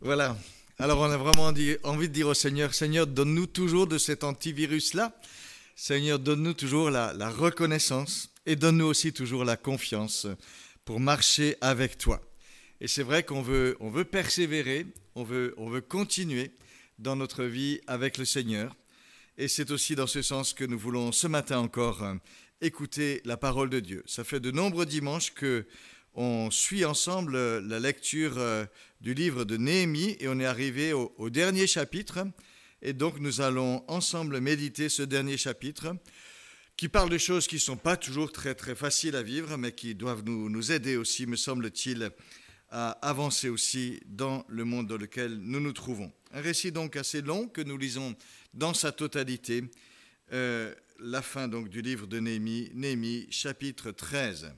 Voilà. Alors on a vraiment envie de dire au Seigneur, Seigneur, donne-nous toujours de cet antivirus-là. Seigneur, donne-nous toujours la, reconnaissance et donne-nous aussi toujours la confiance pour marcher avec toi. Et c'est vrai qu'on veut, on veut persévérer, on veut, on veut continuer dans notre vie avec le Seigneur. Et c'est aussi dans ce sens que nous voulons ce matin encore euh, écouter la parole de Dieu. Ça fait de nombreux dimanches que on suit ensemble euh, la lecture euh, du livre de Néhémie et on est arrivé au, dernier chapitre. Et donc nous allons ensemble méditer ce dernier chapitre qui parle de choses qui ne sont pas toujours très très faciles à vivre, mais qui doivent nous, nous aider aussi, me semble-t-il, à avancer aussi dans le monde dans lequel nous nous trouvons. Un récit donc assez long que nous lisons dans sa totalité, euh, la fin donc du livre de Néhémie, Néhémie chapitre 13.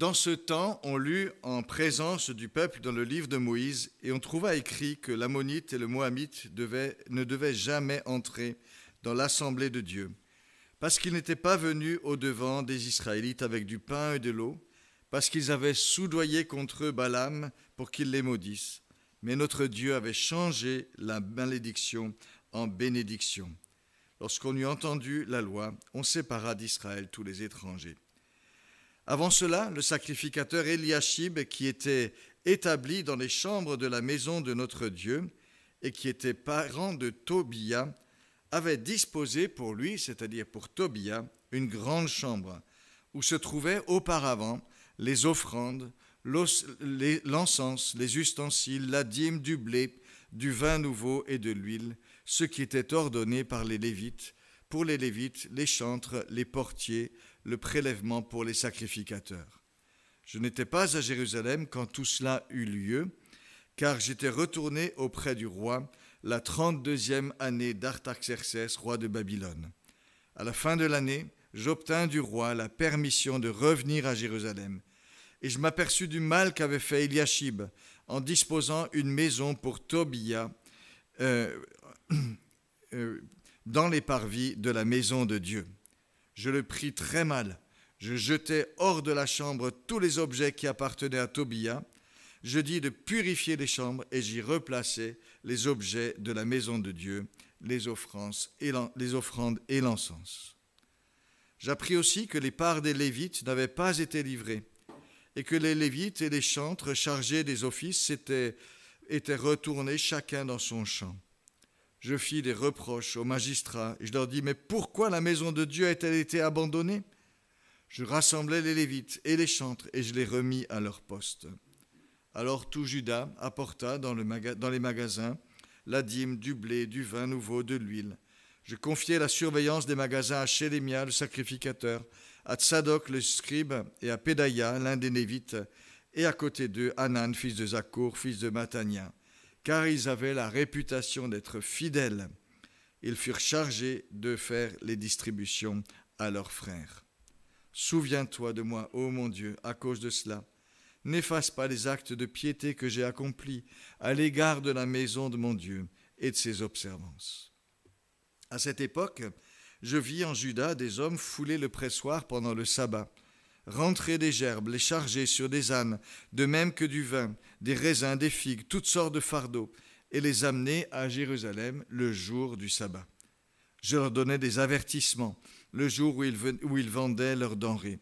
Dans ce temps, on lut en présence du peuple dans le livre de Moïse, et on trouva écrit que l'ammonite et le moabite ne devaient jamais entrer dans l'assemblée de Dieu, parce qu'ils n'étaient pas venus au-devant des Israélites avec du pain et de l'eau, parce qu'ils avaient soudoyé contre eux Balaam pour qu'ils les maudissent. Mais notre Dieu avait changé la malédiction en bénédiction. Lorsqu'on eut entendu la loi, on sépara d'Israël tous les étrangers. Avant cela, le sacrificateur Eliashib, qui était établi dans les chambres de la maison de notre Dieu et qui était parent de Tobia, avait disposé pour lui, c'est-à-dire pour Tobia, une grande chambre où se trouvaient auparavant les offrandes, l'encens, les ustensiles, la dîme, du blé, du vin nouveau et de l'huile, ce qui était ordonné par les Lévites, pour les Lévites, les chantres, les portiers, le prélèvement pour les sacrificateurs. Je n'étais pas à Jérusalem quand tout cela eut lieu, car j'étais retourné auprès du roi la trente-deuxième année d'Artaxerxès, roi de Babylone. À la fin de l'année, j'obtins du roi la permission de revenir à Jérusalem, et je m'aperçus du mal qu'avait fait Eliashib en disposant une maison pour Tobia euh, euh, dans les parvis de la maison de Dieu. Je le pris très mal. Je jetai hors de la chambre tous les objets qui appartenaient à Tobia. Je dis de purifier les chambres et j'y replaçai les objets de la maison de Dieu, les offrandes et l'encens. J'appris aussi que les parts des Lévites n'avaient pas été livrées et que les Lévites et les chantres chargés des offices étaient, étaient retournés chacun dans son champ je fis des reproches aux magistrats et je leur dis, mais pourquoi la maison de Dieu a-t-elle été abandonnée? Je rassemblai les Lévites et les chantres et je les remis à leur poste. Alors tout Judas apporta dans, les magasins la dîme, du blé, du vin nouveau, de l'huile. Je confiai la surveillance des magasins à Shélémia, le sacrificateur, à Tsadok, le scribe, et à Pédaïa, l'un des Lévites, et à côté d'eux, Anan, fils de Zakour, fils de Matania car ils avaient la réputation d'être fidèles. Ils furent chargés de faire les distributions à leurs frères. Souviens-toi de moi, ô mon Dieu, à cause de cela. N'efface pas les actes de piété que j'ai accomplis à l'égard de la maison de mon Dieu et de ses observances. À cette époque, je vis en Juda des hommes fouler le pressoir pendant le sabbat rentrer des gerbes, les charger sur des ânes, de même que du vin, des raisins, des figues, toutes sortes de fardeaux, et les amener à Jérusalem le jour du sabbat. Je leur donnais des avertissements le jour où ils, vendaient leurs denrées.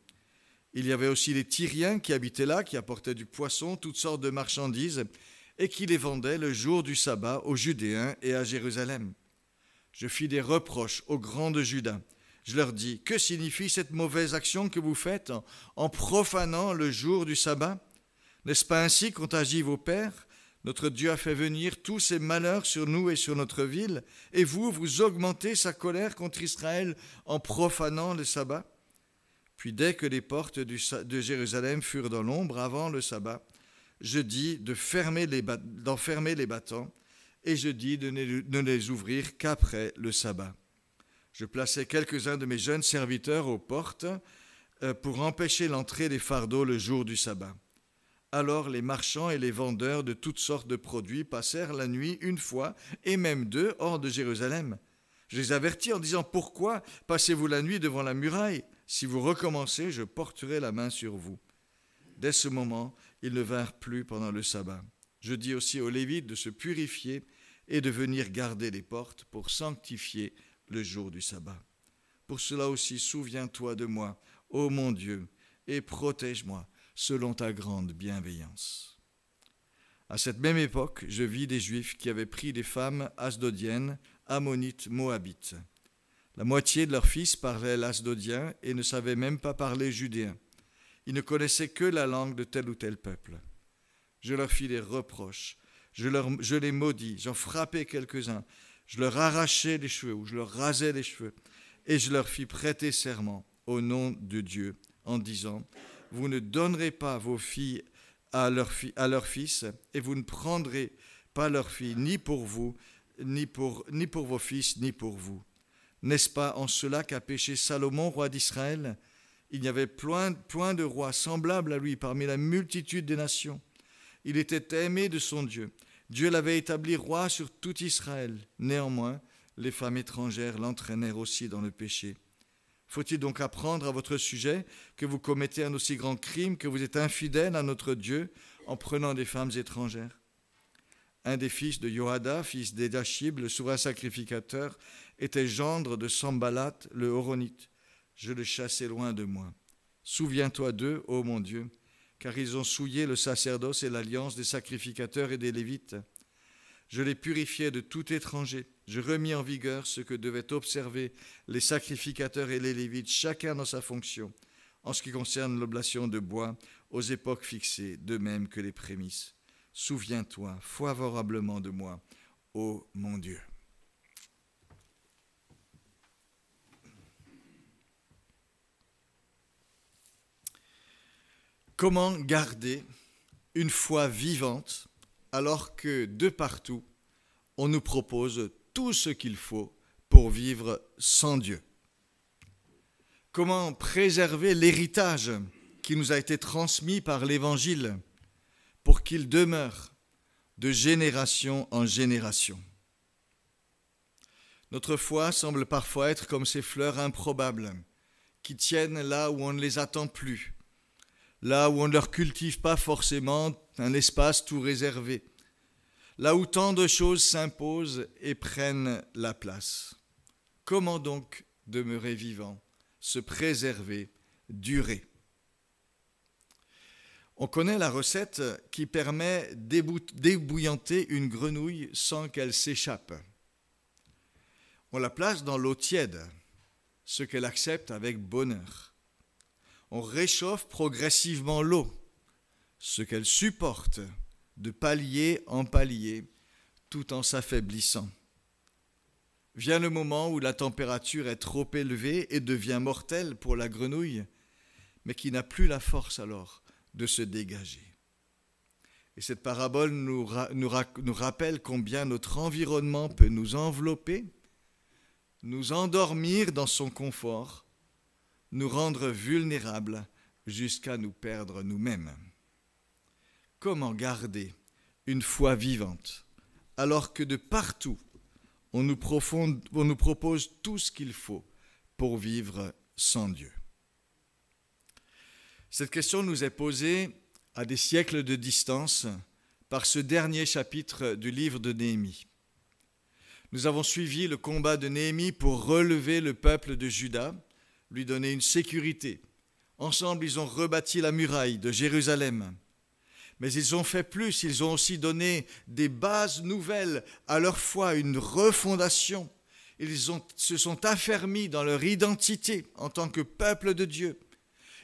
Il y avait aussi les Tyriens qui habitaient là, qui apportaient du poisson, toutes sortes de marchandises, et qui les vendaient le jour du sabbat aux Judéens et à Jérusalem. Je fis des reproches aux grands de Juda, je leur dis, que signifie cette mauvaise action que vous faites en, profanant le jour du sabbat? N'est-ce pas ainsi qu'ont agi vos pères? Notre Dieu a fait venir tous ces malheurs sur nous et sur notre ville, et vous, vous augmentez sa colère contre Israël en profanant le sabbat. Puis dès que les portes de Jérusalem furent dans l'ombre avant le sabbat, je dis d'en fermer, les, les battants, et je dis de ne les ouvrir qu'après le sabbat je plaçai quelques-uns de mes jeunes serviteurs aux portes euh, pour empêcher l'entrée des fardeaux le jour du sabbat. Alors les marchands et les vendeurs de toutes sortes de produits passèrent la nuit une fois, et même deux, hors de Jérusalem. Je les avertis en disant Pourquoi passez-vous la nuit devant la muraille? Si vous recommencez, je porterai la main sur vous. Dès ce moment, ils ne vinrent plus pendant le sabbat. Je dis aussi aux Lévites de se purifier et de venir garder les portes pour sanctifier le jour du sabbat. Pour cela aussi, souviens-toi de moi, ô mon Dieu, et protège-moi selon ta grande bienveillance. À cette même époque, je vis des Juifs qui avaient pris des femmes asdodiennes, ammonites, moabites. La moitié de leurs fils parlaient l'asdodien et ne savaient même pas parler judéen. Ils ne connaissaient que la langue de tel ou tel peuple. Je leur fis des reproches, je, je les maudis, j'en frappais quelques-uns, je leur arrachais les cheveux ou je leur rasais les cheveux, et je leur fis prêter serment au nom de Dieu en disant, Vous ne donnerez pas vos filles à leurs leur fils, et vous ne prendrez pas leurs filles ni pour vous, ni pour, vos fils, ni pour vous. N'est-ce pas en cela qu'a péché Salomon, roi d'Israël? Il n'y avait point de roi semblable à lui parmi la multitude des nations. Il était aimé de son Dieu. Dieu l'avait établi roi sur tout Israël. Néanmoins, les femmes étrangères l'entraînèrent aussi dans le péché. Faut-il donc apprendre à votre sujet que vous commettez un aussi grand crime que vous êtes infidèle à notre Dieu en prenant des femmes étrangères? Un des fils de Joada, fils d'Edachib, le souverain sacrificateur, était gendre de Sambalat, le Horonite. Je le chassai loin de moi. Souviens-toi d'eux, ô mon Dieu, car ils ont souillé le sacerdoce et l'alliance des sacrificateurs et des Lévites. Je les purifiai de tout étranger. Je remis en vigueur ce que devaient observer les sacrificateurs et les Lévites, chacun dans sa fonction, en ce qui concerne l'oblation de bois, aux époques fixées, de même que les prémices. Souviens-toi favorablement de moi, ô mon Dieu. Comment garder une foi vivante alors que de partout, on nous propose tout ce qu'il faut pour vivre sans Dieu? Comment préserver l'héritage qui nous a été transmis par l'Évangile pour qu'il demeure de génération en génération? Notre foi semble parfois être comme ces fleurs improbables qui tiennent là où on ne les attend plus, là où on ne leur cultive pas forcément un espace tout réservé, là où tant de choses s'imposent et prennent la place. Comment donc demeurer vivant, se préserver, durer? On connaît la recette qui permet d'ébouillanter une grenouille sans qu'elle s'échappe. On la place dans l'eau tiède, ce qu'elle accepte avec bonheur. On réchauffe progressivement l'eau, ce qu'elle supporte de palier en palier tout en s'affaiblissant. Vient le moment où la température est trop élevée et devient mortelle pour la grenouille, mais qui n'a plus la force alors de se dégager. Et cette parabole nous, nous, nous rappelle combien notre environnement peut nous envelopper, nous endormir dans son confort, nous rendre vulnérables jusqu'à nous perdre nous-mêmes. Comment garder une foi vivante alors que de partout on nous, propose tout ce qu'il faut pour vivre sans Dieu? Cette question nous est posée à des siècles de distance par ce dernier chapitre du livre de Néhémie. Nous avons suivi le combat de Néhémie pour relever le peuple de Juda, lui donner une sécurité. Ensemble, ils ont rebâti la muraille de Jérusalem. Mais ils ont fait plus, ils ont aussi donné des bases nouvelles à leur foi, une refondation. Ils se sont affermis dans leur identité en tant que peuple de Dieu.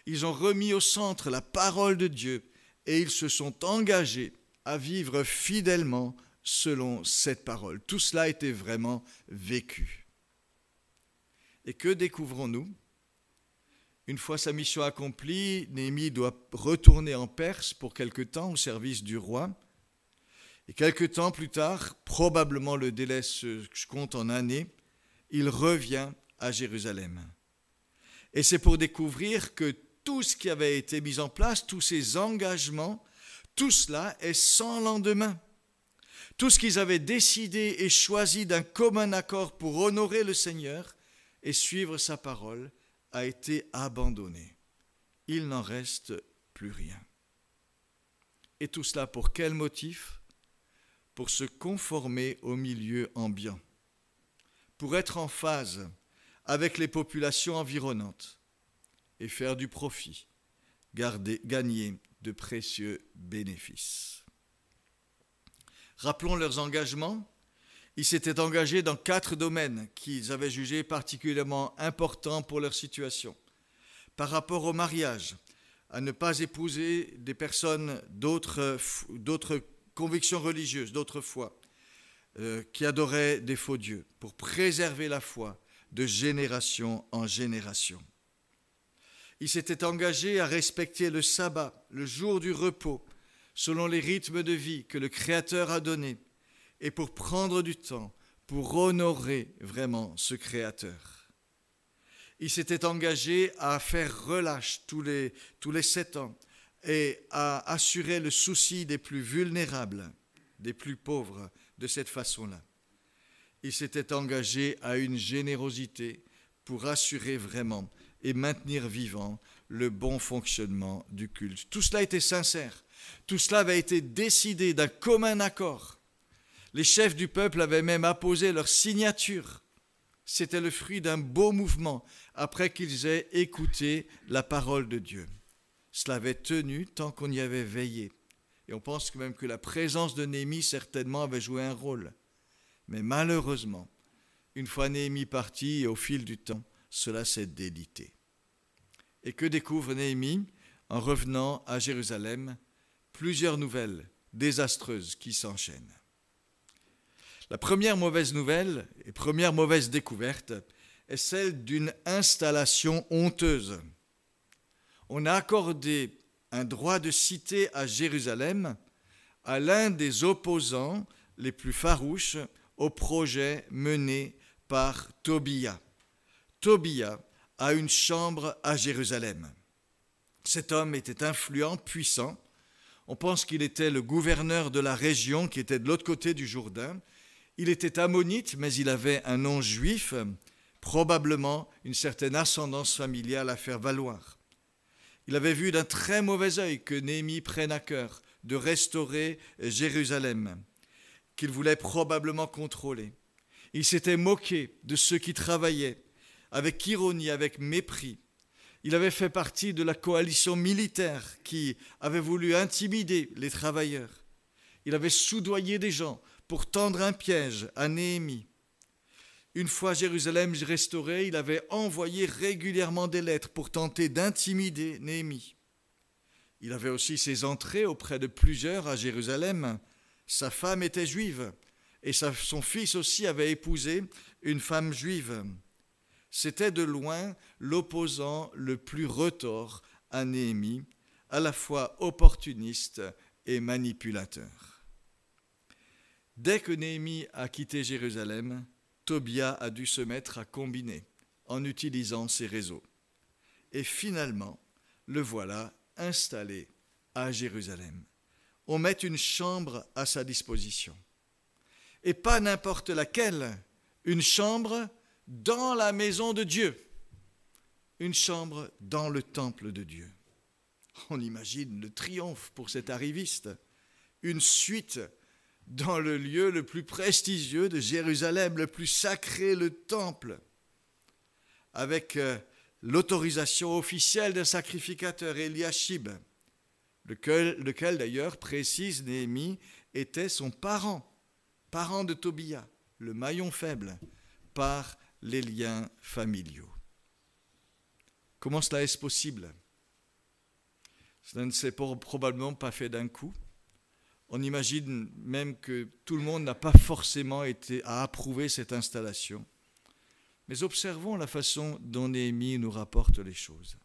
Ils ont remis au centre la parole de Dieu et ils se sont engagés à vivre fidèlement selon cette parole. Tout cela été vraiment vécu. Et que découvrons-nous? Une fois sa mission accomplie, Néhémie doit retourner en Perse pour quelque temps au service du roi. Et quelque temps plus tard, probablement le délai se compte en années, il revient à Jérusalem. Et c'est pour découvrir que tout ce qui avait été mis en place, tous ces engagements, tout cela est sans lendemain. Tout ce qu'ils avaient décidé et choisi d'un commun accord pour honorer le Seigneur et suivre sa parole, a été abandonné. Il n'en reste plus rien. Et tout cela pour quel motif? Pour se conformer au milieu ambiant, pour être en phase avec les populations environnantes et faire du profit, gagner de précieux bénéfices. Rappelons leurs engagements. Ils s'étaient engagés dans quatre domaines qu'ils avaient jugés particulièrement importants pour leur situation. Par rapport au mariage, à ne pas épouser des personnes d'autres convictions religieuses, d'autres foi, euh, qui adoraient des faux dieux, pour préserver la foi de génération en génération. Ils s'étaient engagés à respecter le sabbat, le jour du repos, selon les rythmes de vie que le Créateur a donnés, et pour prendre du temps pour honorer vraiment ce Créateur. Ils s'étaient engagés à faire relâche tous les, tous les sept ans et à assurer le souci des plus vulnérables, des plus pauvres, de cette façon-là. Ils s'étaient engagés à une générosité pour assurer vraiment et maintenir vivant le bon fonctionnement du culte. Tout cela était sincère. Tout cela avait été décidé d'un commun accord. Les chefs du peuple avaient même apposé leur signature. C'était le fruit d'un beau mouvement après qu'ils aient écouté la parole de Dieu. Cela avait tenu tant qu'on y avait veillé. Et on pense même que la présence de Néhémie certainement avait joué un rôle. Mais malheureusement, une fois Néhémie parti, au fil du temps, cela s'est délité. Et que découvre Néhémie en revenant à Jérusalem? Plusieurs nouvelles désastreuses qui s'enchaînent. La première mauvaise nouvelle et première mauvaise découverte est celle d'une installation honteuse. On a accordé un droit de cité à Jérusalem à l'un des opposants les plus farouches au projet mené par Tobia. Tobia a une chambre à Jérusalem. Cet homme était influent, puissant. On pense qu'il était le gouverneur de la région qui était de l'autre côté du Jourdain. Il était ammonite, mais il avait un nom juif, probablement une certaine ascendance familiale à faire valoir. Il avait vu d'un très mauvais œil que Néhémie prenne à cœur de restaurer Jérusalem qu'il voulait probablement contrôler. Il s'était moqué de ceux qui travaillaient, avec ironie, avec mépris. Il avait fait partie de la coalition militaire qui avait voulu intimider les travailleurs. Il avait soudoyé des gens pour tendre un piège à Néhémie. Une fois Jérusalem restaurée, il avait envoyé régulièrement des lettres pour tenter d'intimider Néhémie. Il avait aussi ses entrées auprès de plusieurs à Jérusalem sa femme était juive et son fils aussi avait épousé une femme juive. C'était de loin l'opposant le plus retors à Néhémie, à la fois opportuniste et manipulateur. Dès que Néhémie a quitté Jérusalem, Tobia a dû se mettre à combiner en utilisant ses réseaux. Et finalement, le voilà installé à Jérusalem on met une chambre à sa disposition. Et pas n'importe laquelle, une chambre dans la maison de Dieu, une chambre dans le temple de Dieu. On imagine le triomphe pour cet arriviste, une suite dans le lieu le plus prestigieux de Jérusalem, le plus sacré, le temple, avec euh, l'autorisation officielle d'un sacrificateur, Eliashib lequel, d'ailleurs, précise Néhémie, était son parent, parent de Tobia, le maillon faible, par les liens familiaux. Comment cela est-ce possible? Cela ne s'est probablement pas fait d'un coup. On imagine même que tout le monde n'a pas forcément été à approuver cette installation. Mais observons la façon dont Néhémie nous rapporte les choses.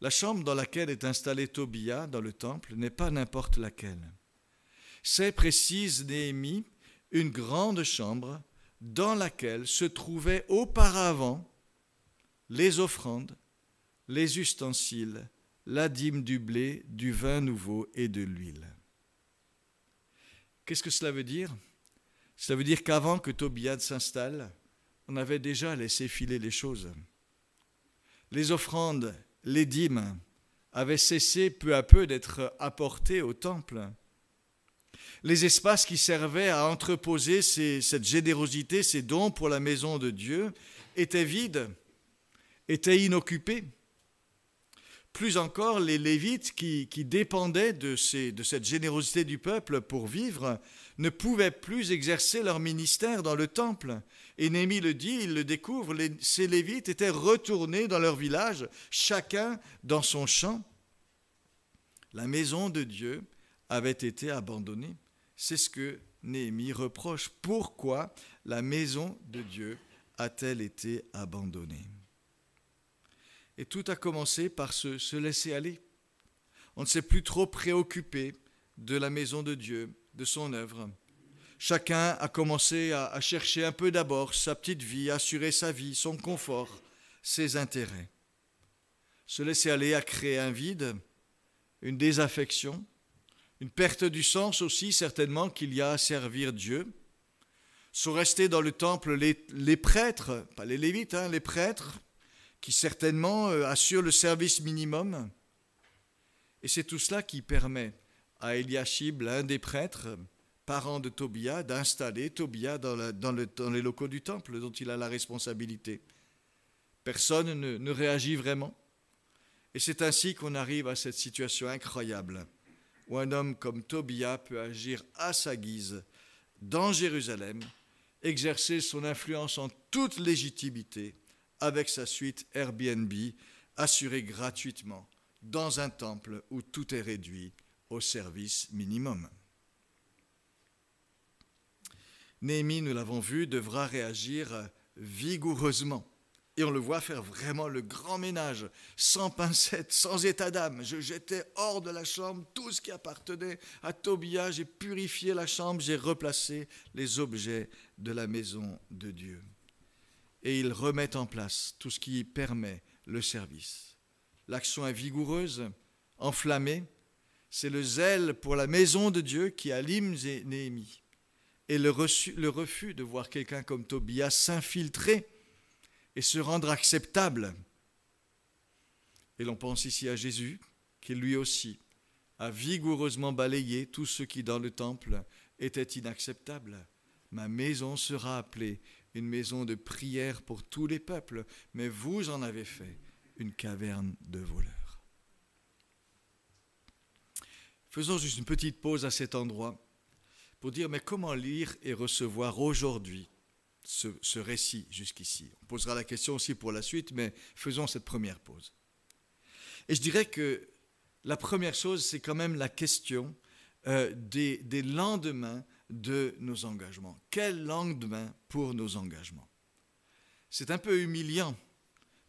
La chambre dans laquelle est installé Tobia dans le temple n'est pas n'importe laquelle. C'est, précise Néhémie, une grande chambre dans laquelle se trouvaient auparavant les offrandes, les ustensiles, la dîme du blé, du vin nouveau et de l'huile. Qu'est-ce que cela veut dire? Cela veut dire qu'avant que Tobia s'installe, on avait déjà laissé filer les choses. Les offrandes les dîmes avaient cessé peu à peu d'être apportées au temple. Les espaces qui servaient à entreposer cette générosité, ces dons pour la maison de Dieu, étaient vides, étaient inoccupés. Plus encore, les Lévites qui, dépendaient de, cette générosité du peuple pour vivre ne pouvaient plus exercer leur ministère dans le temple. Et Néhémie le dit, il le découvre, ces Lévites étaient retournés dans leur village, chacun dans son champ. La maison de Dieu avait été abandonnée. C'est ce que Néhémie reproche. Pourquoi la maison de Dieu a-t-elle été abandonnée? Et tout a commencé par se, se laisser aller. On ne s'est plus trop préoccupé de la maison de Dieu, de son œuvre. Chacun a commencé à, chercher un peu d'abord sa petite vie, assurer sa vie, son confort, ses intérêts. Se laisser aller à créer un vide, une désaffection, une perte du sens aussi certainement qu'il y a à servir Dieu. Sont restés dans le temple les, prêtres, pas les lévites, hein, les prêtres, qui certainement euh, assurent le service minimum. Et c'est tout cela qui permet à Eliashib, l'un des prêtres, parent de Tobia, d'installer Tobia dans, dans, les locaux du temple dont il a la responsabilité. Personne ne, ne réagit vraiment. Et c'est ainsi qu'on arrive à cette situation incroyable où un homme comme Tobia peut agir à sa guise dans Jérusalem, exercer son influence en toute légitimité avec sa suite Airbnb assurée gratuitement dans un temple où tout est réduit au service minimum. Néhémie, nous l'avons vu, devra réagir vigoureusement. Et on le voit faire vraiment le grand ménage, sans pincette, sans état d'âme. Je jetais hors de la chambre tout ce qui appartenait à Tobia, j'ai purifié la chambre, j'ai replacé les objets de la maison de Dieu. Et il remet en place tout ce qui permet le service. L'action est vigoureuse, enflammée. C'est le zèle pour la maison de Dieu qui alime Néhémie et le, refus de voir quelqu'un comme Tobias s'infiltrer et se rendre acceptable. Et l'on pense ici à Jésus, qui lui aussi a vigoureusement balayé tout ce qui dans le temple était inacceptable. Ma maison sera appelée une maison de prière pour tous les peuples, mais vous en avez fait une caverne de voleurs. Faisons juste une petite pause à cet endroit pour dire mais comment lire et recevoir aujourd'hui ce, récit jusqu'ici? On posera la question aussi pour la suite, mais faisons cette première pause. Et je dirais que la première chose, c'est quand même la question euh, des, des lendemains de nos engagements. Quel lendemain pour nos engagements C'est un peu humiliant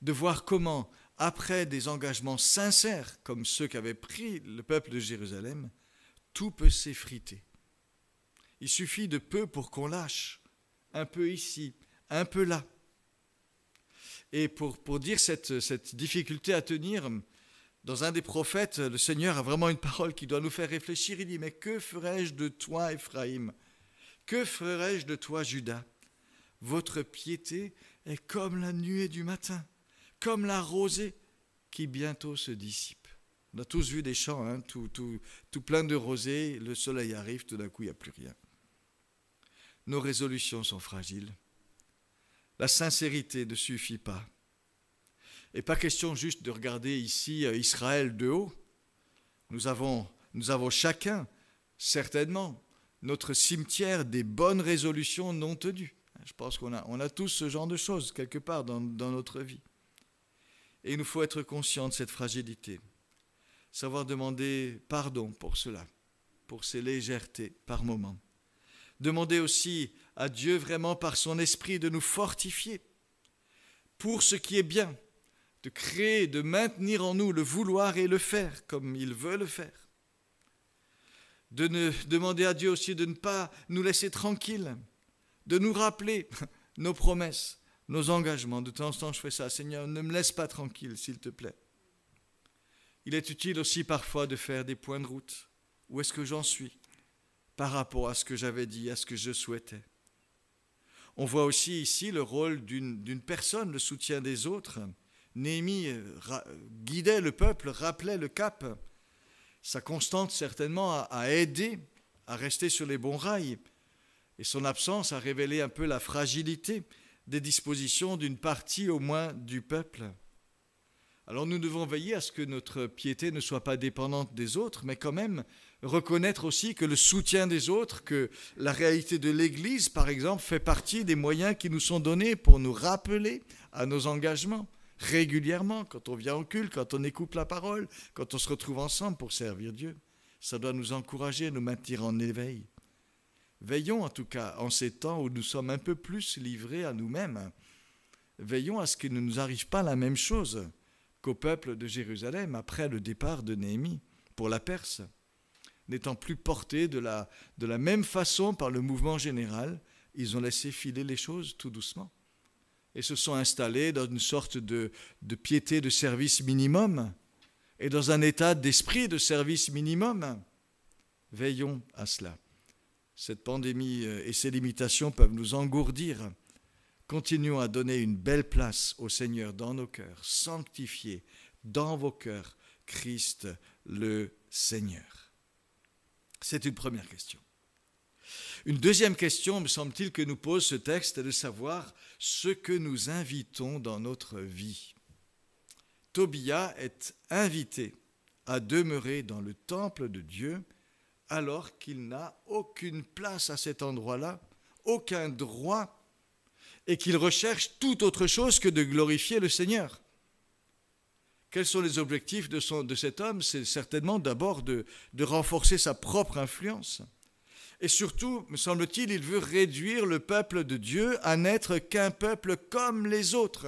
de voir comment, après des engagements sincères comme ceux qu'avait pris le peuple de Jérusalem, tout peut s'effriter. Il suffit de peu pour qu'on lâche, un peu ici, un peu là. Et pour, pour dire cette, cette difficulté à tenir, dans un des prophètes, le Seigneur a vraiment une parole qui doit nous faire réfléchir. Il dit, mais que ferai-je de toi, Éphraïm? Que ferai-je de toi, Judas? Votre piété est comme la nuée du matin, comme la rosée qui bientôt se dissipe. On a tous vu des champs, hein, tout, tout, plein de rosée, le soleil arrive, tout d'un coup, il n'y a plus rien nos résolutions sont fragiles. La sincérité ne suffit pas. Et pas question juste de regarder ici euh, Israël de haut. Nous avons, nous avons chacun, certainement, notre cimetière des bonnes résolutions non tenues. Je pense qu'on a, on a tous ce genre de choses quelque part dans, dans notre vie. Et il nous faut être conscient de cette fragilité. Savoir demander pardon pour cela, pour ces légèretés par moments. Demandez aussi à Dieu vraiment par son esprit de nous fortifier pour ce qui est bien, de créer, de maintenir en nous le vouloir et le faire comme il veut le faire. De ne, demander à Dieu aussi de ne pas nous laisser tranquilles, de nous rappeler nos promesses, nos engagements. De temps en temps, je fais ça. Seigneur, ne me laisse pas tranquille, s'il te plaît. Il est utile aussi parfois de faire des points de route. Où est-ce que j'en suis par rapport à ce que j'avais dit, à ce que je souhaitais? On voit aussi ici le rôle d'une personne, le soutien des autres. Néhémie guidait le peuple, rappelait le cap. Sa constante certainement à, aider à rester sur les bons rails. Et son absence a révélé un peu la fragilité des dispositions d'une partie au moins du peuple. Alors nous devons veiller à ce que notre piété ne soit pas dépendante des autres, mais quand même reconnaître aussi que le soutien des autres, que la réalité de l'Église, par exemple, fait partie des moyens qui nous sont donnés pour nous rappeler à nos engagements régulièrement, quand on vient au culte, quand on écoute la parole, quand on se retrouve ensemble pour servir Dieu. Ça doit nous encourager, nous maintenir en éveil. Veillons en tout cas en ces temps où nous sommes un peu plus livrés à nous-mêmes. Veillons à ce qu'il ne nous arrive pas la même chose qu'au peuple de Jérusalem après le départ de Néhémie pour la Perse, n'étant plus portés de la, de la même façon par le mouvement général, ils ont laissé filer les choses tout doucement et se sont installés dans une sorte de, piété de service minimum et dans un état d'esprit de service minimum. Veillons à cela. Cette pandémie euh, et ses limitations peuvent nous engourdir Continuons à donner une belle place au Seigneur dans nos cœurs, sanctifiez dans vos cœurs Christ le Seigneur. C'est une première question. Une deuxième question, me semble-t-il, que nous pose ce texte est de savoir ce que nous invitons dans notre vie. Tobia est invité à demeurer dans le temple de Dieu alors qu'il n'a aucune place à cet endroit-là, aucun droit et qu'il recherche tout autre chose que de glorifier le Seigneur. Quels sont les objectifs de, cet homme? C'est certainement d'abord de renforcer sa propre influence. Et surtout, me semble-t-il, il veut réduire le peuple de Dieu à n'être qu'un peuple comme les autres,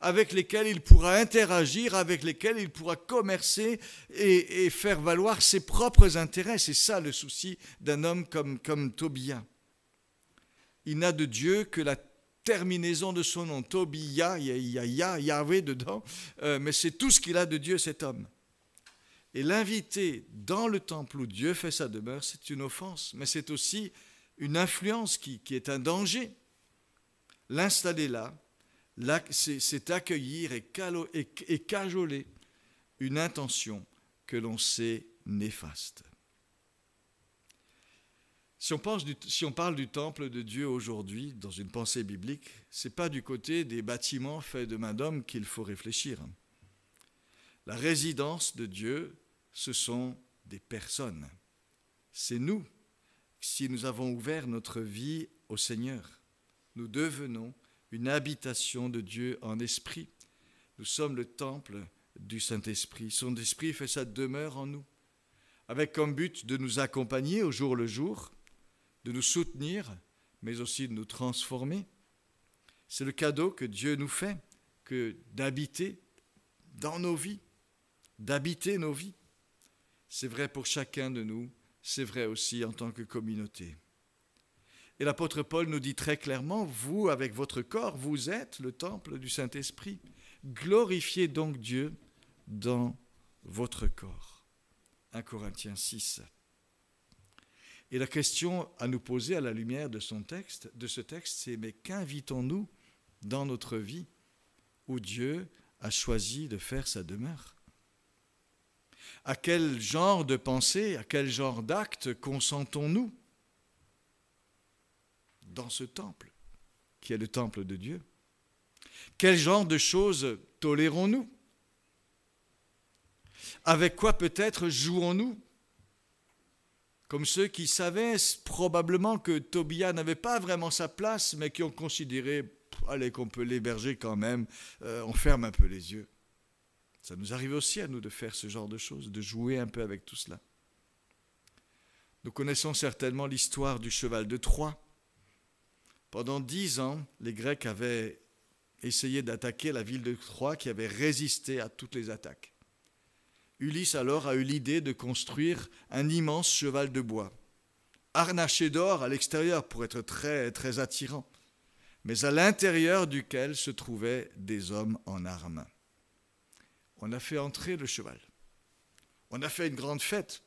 avec lesquels il pourra interagir, avec lesquels il pourra commercer et, faire valoir ses propres intérêts. C'est ça le souci d'un homme comme, comme Tobia. Il n'a de Dieu que la terminaison de son nom, Tobia, il y a, Yahweh dedans, euh, mais c'est tout ce qu'il a de Dieu, cet homme. Et l'inviter dans le temple où Dieu fait sa demeure, c'est une offense, mais c'est aussi une influence qui, est un danger. L'installer là, c'est accueillir et, cajoler une intention que l'on sait néfaste. Si on, si on, parle du temple de Dieu aujourd'hui, dans une pensée biblique, ce n'est pas du côté des bâtiments faits de main d'homme qu'il faut réfléchir. La résidence de Dieu, ce sont des personnes. C'est nous. Si nous avons ouvert notre vie au Seigneur, nous devenons une habitation de Dieu en esprit. Nous sommes le temple du Saint-Esprit. Son esprit fait sa demeure en nous, avec comme but de nous accompagner au jour le jour de nous soutenir, mais aussi de nous transformer. C'est le cadeau que Dieu nous fait, que d'habiter dans nos vies, d'habiter nos vies. C'est vrai pour chacun de nous, c'est vrai aussi en tant que communauté. Et l'apôtre Paul nous dit très clairement, vous, avec votre corps, vous êtes le temple du Saint-Esprit. Glorifiez donc Dieu dans votre corps. 1 Corinthiens 6. Et la question à nous poser à la lumière de, son texte, de ce texte, c'est mais qu'invitons-nous dans notre vie où Dieu a choisi de faire sa demeure? À quel genre de pensée, à quel genre d'acte consentons-nous dans ce temple, qui est le temple de Dieu? Quel genre de choses tolérons-nous? Avec quoi peut-être jouons-nous? Comme ceux qui savaient probablement que Tobia n'avait pas vraiment sa place, mais qui ont considéré, allez, qu'on peut l'héberger quand même, euh, on ferme un peu les yeux. Ça nous arrive aussi à nous de faire ce genre de choses, de jouer un peu avec tout cela. Nous connaissons certainement l'histoire du cheval de Troie. Pendant dix ans, les Grecs avaient essayé d'attaquer la ville de Troie qui avait résisté à toutes les attaques. Ulysse alors a eu l'idée de construire un immense cheval de bois, harnaché d'or à l'extérieur pour être très, très attirant, mais à l'intérieur duquel se trouvaient des hommes en armes. On a fait entrer le cheval. On a fait une grande fête.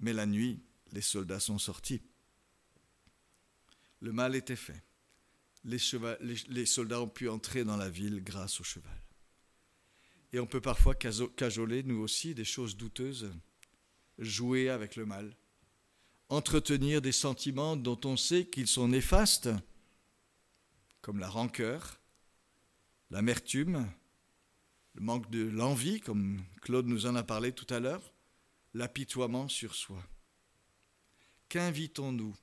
Mais la nuit, les soldats sont sortis. Le mal était fait. Les, soldats ont pu entrer dans la ville grâce au cheval. Et on peut parfois cajoler, nous aussi, des choses douteuses, jouer avec le mal, entretenir des sentiments dont on sait qu'ils sont néfastes, comme la rancœur, l'amertume, le manque de l'envie, comme Claude nous en a parlé tout à l'heure, l'apitoiement sur soi. Qu'invitons-nous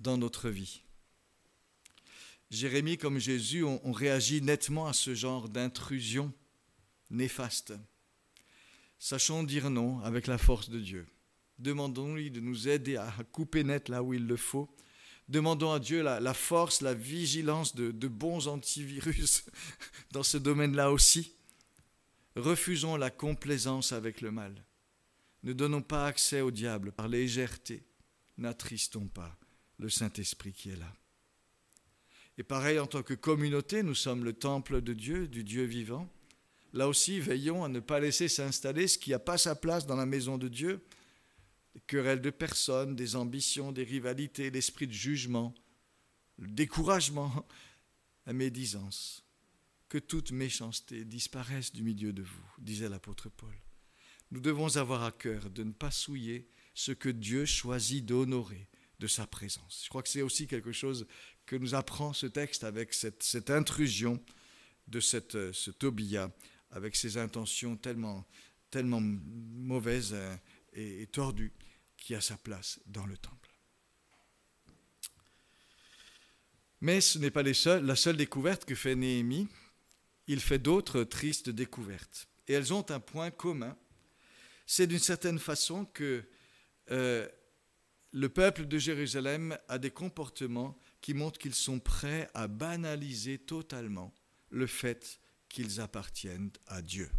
dans notre vie? Jérémie comme Jésus ont, réagi nettement à ce genre d'intrusion néfaste. Sachons dire non avec la force de Dieu. Demandons-lui de nous aider à couper net là où il le faut. Demandons à Dieu la, force, la vigilance de, de bons antivirus dans ce domaine-là aussi. Refusons la complaisance avec le mal. Ne donnons pas accès au diable par légèreté. N'attristons pas le Saint-Esprit qui est là. Et pareil, en tant que communauté, nous sommes le temple de Dieu, du Dieu vivant. Là aussi, veillons à ne pas laisser s'installer ce qui n'a pas sa place dans la maison de Dieu, des querelles de personnes, des ambitions, des rivalités, l'esprit de jugement, le découragement, la médisance. Que toute méchanceté disparaisse du milieu de vous, disait l'apôtre Paul. Nous devons avoir à cœur de ne pas souiller ce que Dieu choisit d'honorer de sa présence. Je crois que c'est aussi quelque chose que nous apprend ce texte avec cette, intrusion de cette, ce Tobia, avec ses intentions tellement, tellement mauvaises euh, et, tordues, qui a sa place dans le temple. Mais ce n'est pas les la seule découverte que fait Néhémie. Il fait d'autres tristes découvertes. Et elles ont un point commun. C'est d'une certaine façon que euh, le peuple de Jérusalem a des comportements qui montrent qu'ils sont prêts à banaliser totalement le fait qu'ils appartiennent à Dieu.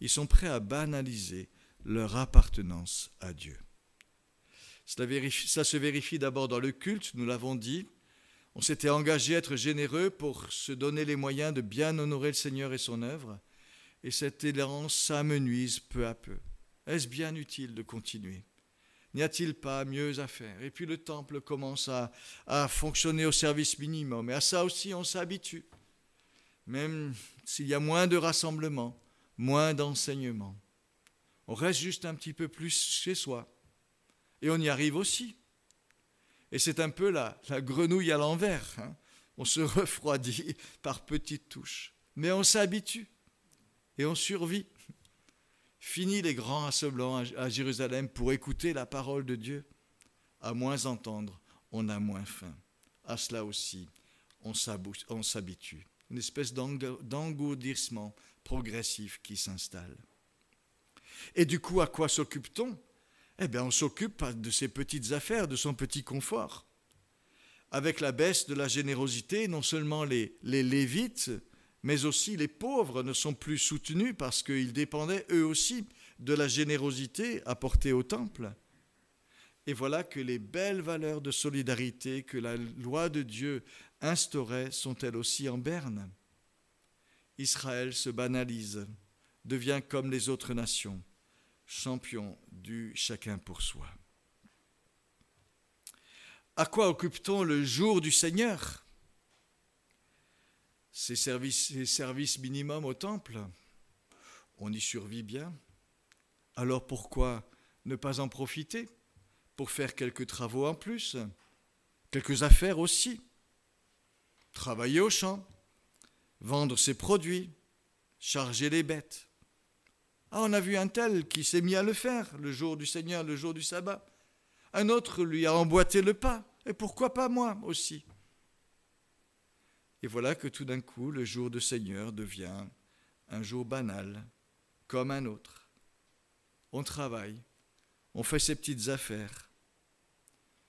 Ils sont prêts à banaliser leur appartenance à Dieu. Cela, se vérifie d'abord dans le culte, nous l'avons dit. On s'était engagé à être généreux pour se donner les moyens de bien honorer le Seigneur et son œuvre, et cet élan s'amenuise peu à peu. Est-ce bien utile de continuer? N'y a-t-il pas mieux à faire? Et puis le temple commence à, fonctionner au service minimum. Et à ça aussi, on s'habitue. Même s'il y a moins de rassemblements, moins d'enseignements. On reste juste un petit peu plus chez soi. Et on y arrive aussi. Et c'est un peu la, grenouille à l'envers. Hein. On se refroidit par petites touches. Mais on s'habitue. Et on survit. Fini les grands rassemblements à Jérusalem pour écouter la parole de Dieu. À moins entendre, on a moins faim. À cela aussi, on s'habitue. Une espèce d'engourdissement progressif qui s'installe. Et du coup, à quoi s'occupe-t-on? Eh bien, on s'occupe de ses petites affaires, de son petit confort. Avec la baisse de la générosité, non seulement les, les Lévites, mais aussi les pauvres ne sont plus soutenus parce qu'ils dépendaient eux aussi de la générosité apportée au temple. Et voilà que les belles valeurs de solidarité que la loi de Dieu instaurait sont elles aussi en berne. Israël se banalise, devient comme les autres nations, champion du chacun pour soi. À quoi occupe-t-on le jour du Seigneur? Ces services, minimums au temple, on y survit bien. Alors pourquoi ne pas en profiter pour faire quelques travaux en plus, quelques affaires aussi? Travailler au champ, vendre ses produits, charger les bêtes. Ah, on a vu un tel qui s'est mis à le faire le jour du Seigneur, le jour du sabbat. Un autre lui a emboîté le pas. Et pourquoi pas moi aussi? Et voilà que tout d'un coup, le jour de Seigneur devient un jour banal, comme un autre. On travaille, on fait ses petites affaires,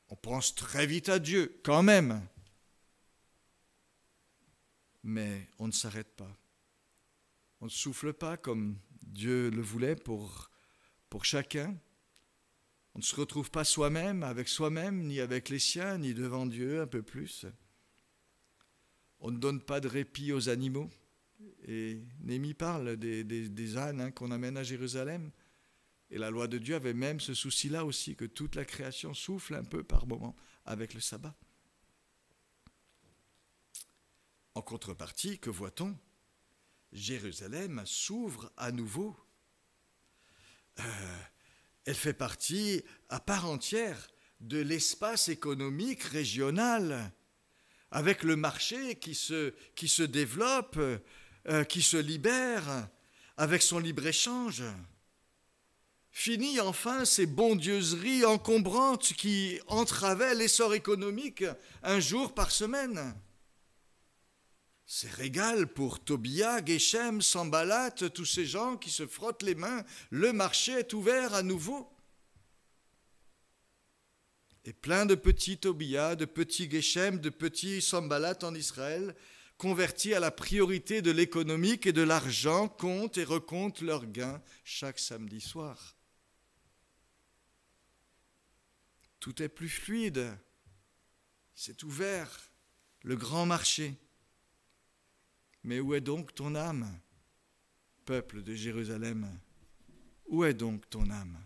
on pense très vite à Dieu, quand même. Mais on ne s'arrête pas. On ne souffle pas comme Dieu le voulait pour, chacun. On ne se retrouve pas soi-même, avec soi-même, ni avec les siens, ni devant Dieu un peu plus. On ne donne pas de répit aux animaux. Et Némi parle des, ânes hein, qu'on amène à Jérusalem. Et la loi de Dieu avait même ce souci-là aussi, que toute la création souffle un peu par moment avec le sabbat. En contrepartie, que voit-on? Jérusalem s'ouvre à nouveau. Euh, elle fait partie à part entière de l'espace économique régional, avec le marché qui se, développe, euh, qui se libère, avec son libre-échange. Fini enfin ces bondieuseries encombrantes qui entravaient l'essor économique un jour par semaine. C'est régal pour Tobia, Geshem, Sambalat, tous ces gens qui se frottent les mains. Le marché est ouvert à nouveau. Et plein de petits Tobia, de petits Geshem, de petits Sambalat en Israël, convertis à la priorité de l'économique et de l'argent, comptent et recomptent leurs gains chaque samedi soir. Tout est plus fluide. C'est ouvert, le grand marché. Mais où est donc ton âme, peuple de Jérusalem? Où est donc ton âme?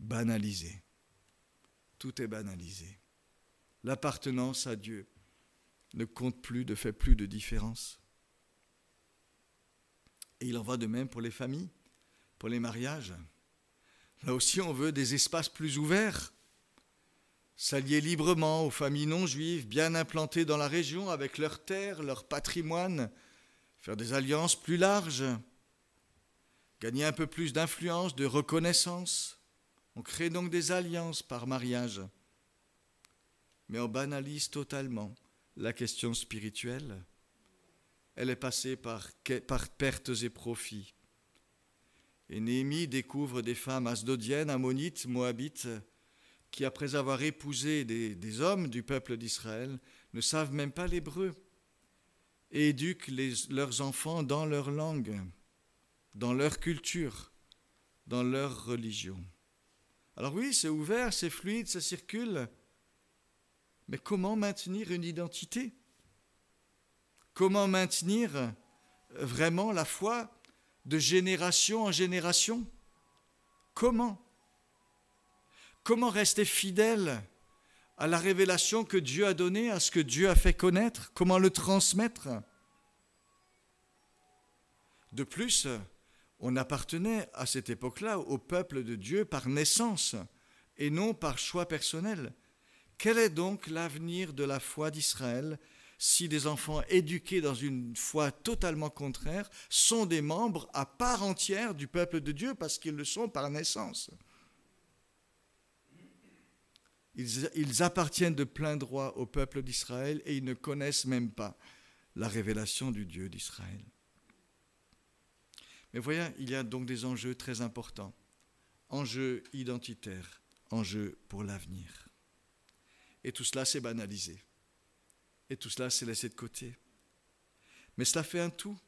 Banalisé. Tout est banalisé. L'appartenance à Dieu ne compte plus, ne fait plus de différence. Et il en va de même pour les familles, pour les mariages. Là aussi, on veut des espaces plus ouverts s'allier librement aux familles non juives bien implantées dans la région avec leurs terres, leur patrimoine, faire des alliances plus larges, gagner un peu plus d'influence, de reconnaissance. On crée donc des alliances par mariage. Mais on banalise totalement la question spirituelle. Elle est passée par, par pertes et profits. Et Néhémie découvre des femmes asdodiennes, ammonites, moabites, qui, après avoir épousé des, hommes du peuple d'Israël, ne savent même pas l'hébreu et éduquent leurs enfants dans leur langue, dans leur culture, dans leur religion. Alors oui, c'est ouvert, c'est fluide, ça circule, mais comment maintenir une identité? Comment maintenir vraiment la foi de génération en génération? Comment? Comment rester fidèle à la révélation que Dieu a donnée, à ce que Dieu a fait connaître Comment le transmettre? De plus, on appartenait à cette époque-là au peuple de Dieu par naissance et non par choix personnel. Quel est donc l'avenir de la foi d'Israël si des enfants éduqués dans une foi totalement contraire sont des membres à part entière du peuple de Dieu parce qu'ils le sont par naissance? Ils, appartiennent de plein droit au peuple d'Israël et ils ne connaissent même pas la révélation du Dieu d'Israël. Mais voyez, il y a donc des enjeux très importants, enjeux identitaires, enjeux pour l'avenir. Et tout cela, c'est banalisé. Et tout cela, c'est laissé de côté. Mais cela fait un tout.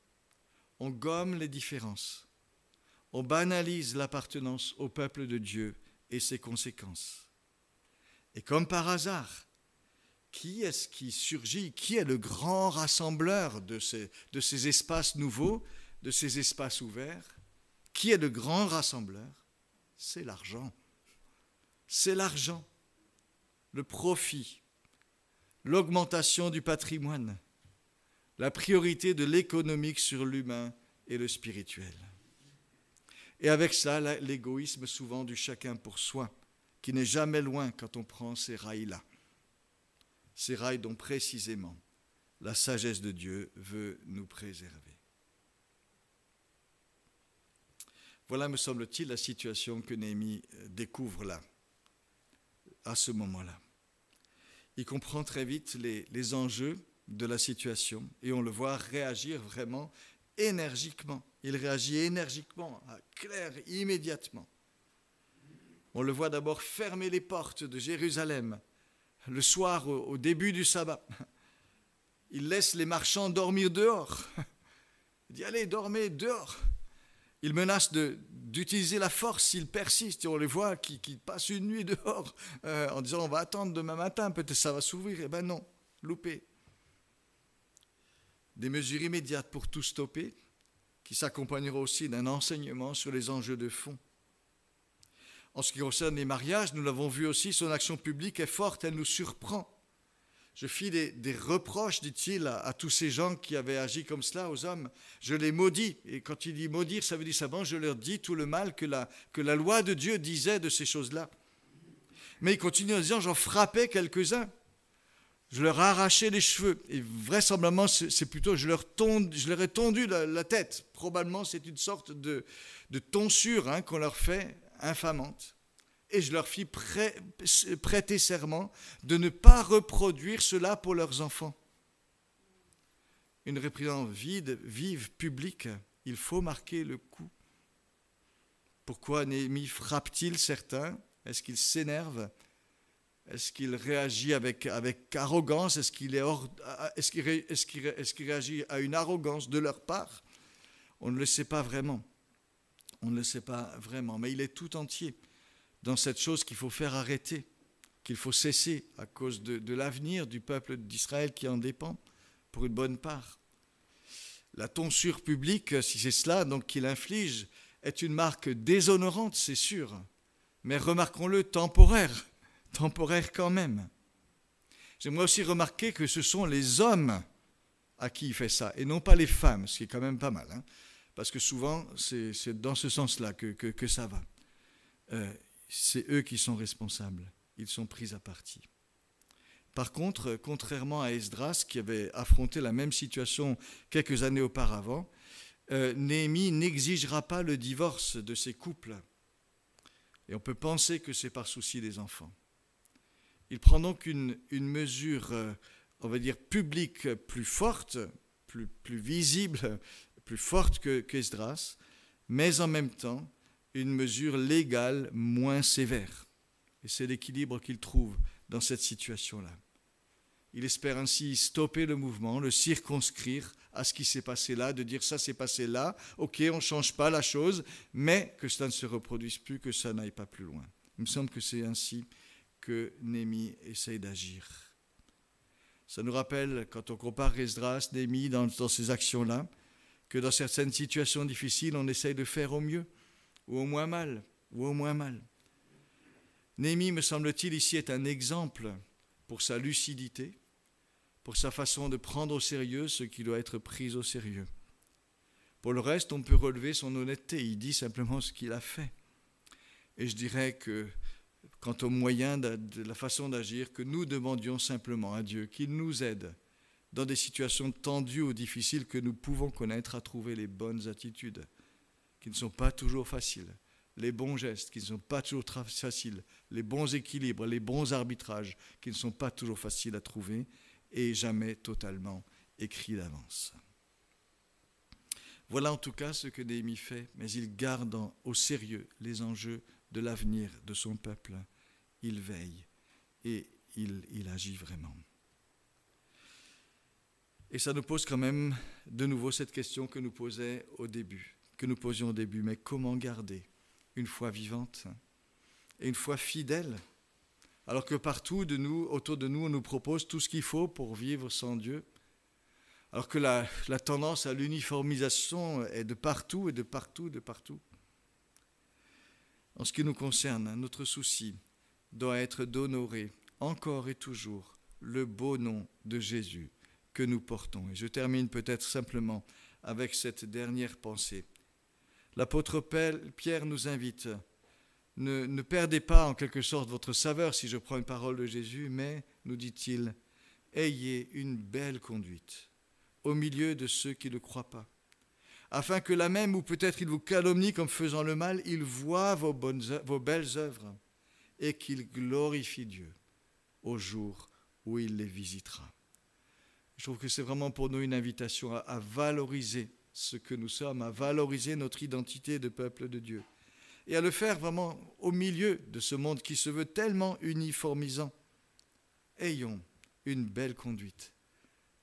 On gomme les différences. On banalise l'appartenance au peuple de Dieu et ses conséquences. Et comme par hasard, qui est-ce qui surgit Qui est le grand rassembleur de ces, espaces nouveaux, de ces espaces ouverts? Qui est le grand rassembleur? C'est l'argent. C'est l'argent, le profit, l'augmentation du patrimoine, la priorité de l'économique sur l'humain et le spirituel. Et avec ça, l'égoïsme souvent du chacun pour soi qui n'est jamais loin quand on prend ces rails-là. Ces rails dont précisément la sagesse de Dieu veut nous préserver. Voilà, me semble-t-il, la situation que Néhémie euh, découvre là, à ce moment-là. Il comprend très vite les, les enjeux de la situation et on le voit réagir vraiment énergiquement. Il réagit énergiquement, clair, immédiatement. On le voit d'abord fermer les portes de Jérusalem le soir au, début du sabbat. Il laisse les marchands dormir dehors. Il dit allez, dormez dehors. Il menace d'utiliser la force s'il persiste. On les voit qui, passent une nuit dehors euh, en disant on va attendre demain matin, peut-être ça va s'ouvrir. Eh ben non, loupé. Des mesures immédiates pour tout stopper, qui s'accompagneront aussi d'un enseignement sur les enjeux de fond. En ce qui concerne les mariages, nous l'avons vu aussi, son action publique est forte, elle nous surprend. Je fis des, reproches, dit-il, à, tous ces gens qui avaient agi comme cela aux hommes. Je les maudis. Et quand il dit maudire, ça veut dire savant, je leur dis tout le mal que la, que la loi de Dieu disait de ces choses-là. Mais il continue en disant, j'en frappais quelques-uns. Je leur ai arraché les cheveux. Et vraisemblablement, c'est plutôt, je leur, je leur ai tondu la, tête. Probablement, c'est une sorte de, tonsure hein, qu'on leur fait infamante. Et je leur fis prêter serment de ne pas reproduire cela pour leurs enfants. Une réprimande vide, vive, publique, il faut marquer le coup. Pourquoi Néhémie frappe-t-il certains? Est-ce qu'il s'énerve? Est-ce qu'il réagit avec, arrogance? Est-ce qu'il est, est, qu'il, est réagit à une arrogance de leur part? On ne le sait pas vraiment. On ne le sait pas vraiment. Mais il est tout entier dans cette chose qu'il faut faire arrêter, qu'il faut cesser à cause de, l'avenir du peuple d'Israël qui en dépend, pour une bonne part. La tonsure publique, si c'est cela donc qu'il inflige, est une marque déshonorante, c'est sûr, mais remarquons-le temporaire, temporaire quand même. J'aimerais aussi remarquer que ce sont les hommes à qui il fait ça, et non pas les femmes, ce qui est quand même pas mal, hein, parce que souvent c'est dans ce sens-là que, ça va. Euh, c'est eux qui sont responsables, ils sont pris à partie. Par contre, contrairement à Esdras, qui avait affronté la même situation quelques années auparavant, euh, Néhémie n'exigera pas le divorce de ces couples. Et on peut penser que c'est par souci des enfants. Il prend donc une, mesure, euh, on va dire, publique plus forte, plus, visible, plus forte que qu'Esdras, mais en même temps une mesure légale moins sévère. Et c'est l'équilibre qu'il trouve dans cette situation-là. Il espère ainsi stopper le mouvement, le circonscrire à ce qui s'est passé là, de dire ça s'est passé là, ok, on ne change pas la chose, mais que cela ne se reproduise plus, que ça n'aille pas plus loin. Il me semble que c'est ainsi que Némi essaye d'agir. Ça nous rappelle, quand on compare Esdras, Némi dans, dans ces actions-là, que dans certaines situations difficiles, on essaye de faire au mieux, ou au moins mal, ou au moins mal. Némi, me semble-t-il, ici est un exemple pour sa lucidité, pour sa façon de prendre au sérieux ce qui doit être pris au sérieux. Pour le reste, on peut relever son honnêteté. Il dit simplement ce qu'il a fait. Et je dirais que, quant au moyen de, la façon d'agir, que nous demandions simplement à Dieu qu'il nous aide dans des situations tendues ou difficiles que nous pouvons connaître à trouver les bonnes attitudes, qui ne sont pas toujours faciles, les bons gestes qui ne sont pas toujours faciles, les bons équilibres, les bons arbitrages qui ne sont pas toujours faciles à trouver, et jamais totalement écrit d'avance. Voilà en tout cas ce que Néhémie fait, mais il garde au sérieux les enjeux de l'avenir de son peuple. Il veille et il agit vraiment. Et ça nous pose quand même de nouveau cette question que nous posait au début, que nous posions au début, mais comment garder une foi vivante et une foi fidèle alors que partout de nous, autour de nous, on nous propose tout ce qu'il faut pour vivre sans Dieu, alors que la, tendance à l'uniformisation est de partout et de partout, de partout. En ce qui nous concerne, notre souci doit être d'honorer encore et toujours le beau nom de Jésus que nous portons. Et je termine peut-être simplement avec cette dernière pensée. L'apôtre Pierre nous invite ne, perdez pas en quelque sorte votre saveur si je prends une parole de Jésus, mais, nous dit-il, ayez une belle conduite au milieu de ceux qui ne croient pas, afin que là même où peut-être ils vous calomnient comme faisant le mal, ils voient vos, bonnes, vos belles œuvres et qu'ils glorifient Dieu au jour où il les visitera. Je trouve que c'est vraiment pour nous une invitation à valoriser ce que nous sommes, à valoriser notre identité de peuple de Dieu et à le faire vraiment au milieu de ce monde qui se veut tellement uniformisant. Ayons une belle conduite,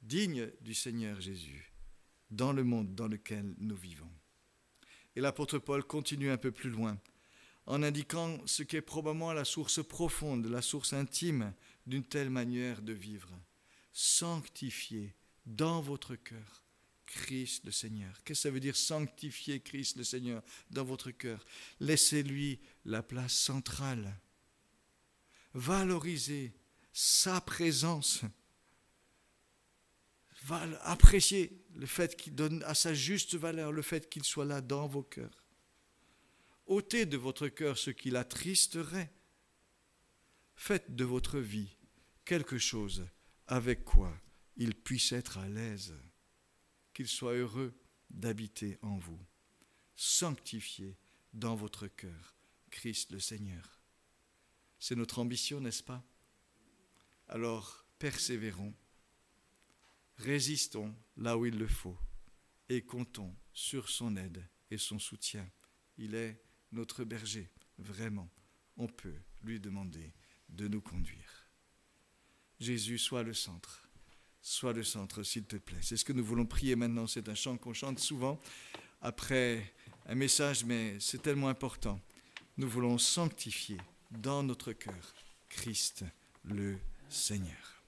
digne du Seigneur Jésus, dans le monde dans lequel nous vivons. Et l'apôtre Paul continue un peu plus loin en indiquant ce qui est probablement la source profonde, la source intime d'une telle manière de vivre. Sanctifiez dans votre cœur Christ le Seigneur. Qu'est-ce que ça veut dire sanctifier Christ le Seigneur dans votre cœur? Laissez-lui la place centrale. Valorisez sa présence. Appréciez le fait qu'il donne à sa juste valeur le fait qu'il soit là dans vos cœurs. ôtez de votre cœur ce qui l'attristerait. faites de votre vie quelque chose avec quoi il puisse être à l'aise, qu'il soit heureux d'habiter en vous. Sanctifiez dans votre cœur Christ le Seigneur. C'est notre ambition, n'est-ce pas? Alors, persévérons, résistons là où il le faut et comptons sur son aide et son soutien. Il est notre berger, vraiment. On peut lui demander de nous conduire. Jésus, soit le centre. Sois le centre, s'il te plaît. C'est ce que nous voulons prier maintenant. C'est un chant qu'on chante souvent après un message, mais c'est tellement important. Nous voulons sanctifier dans notre cœur Christ le Seigneur.